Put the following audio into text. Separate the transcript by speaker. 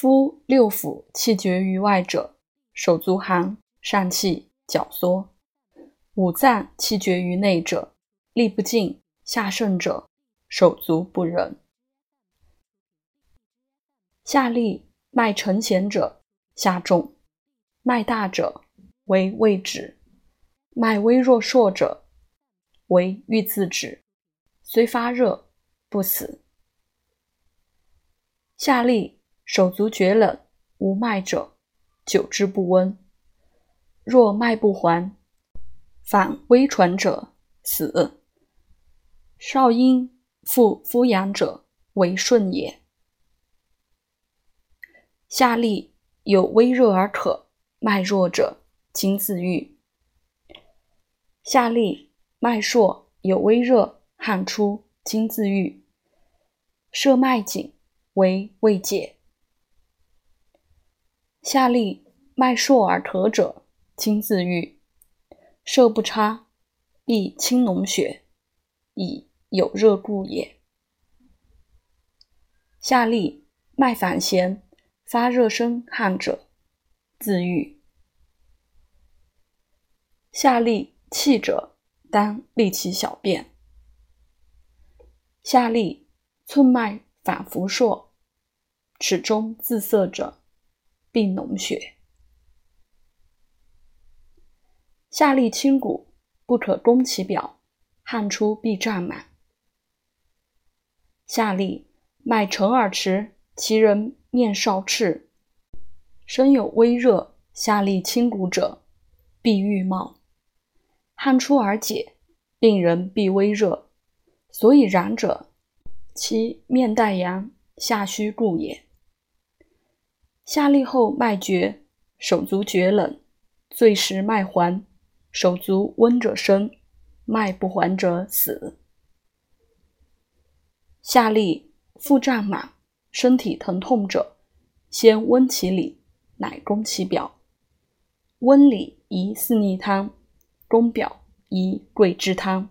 Speaker 1: 夫六腑气绝于外者，手足寒，疝气，脚缩；五脏气绝于内者，力不尽，下盛者，手足不仁。下利脉沉弦者，下重；脉大者为未止，脉微弱硕者为欲自止，虽发热不死。下利。手足厥冷无脉者，久之不温；若脉不还，反微喘者，死。少阴复肤阳者，为顺也。下利有微热而渴，脉弱者，经自愈。下利脉硕，有微热，汗出，经自愈。摄脉紧，为未解。下利脉硕而咳者，经自愈；色不差，必青脓血，以有热故也。下利脉反弦，发热生汗者，自愈。下利气者，当利其小便。下利寸脉反浮硕，齿中自涩者。并脓血，下利清谷，不可攻其表，汗出必胀满。下利脉沉而迟，其人面少赤，身有微热，下利清谷者，必欲冒，汗出而解，病人必微热，所以然者，其面带阳，下虚故也。下利后脉绝，手足厥冷，醉时脉还，手足温者生，脉不还者死。下利腹胀满，身体疼痛者，先温其里，乃攻其表。温里宜四逆汤，攻表宜桂枝汤。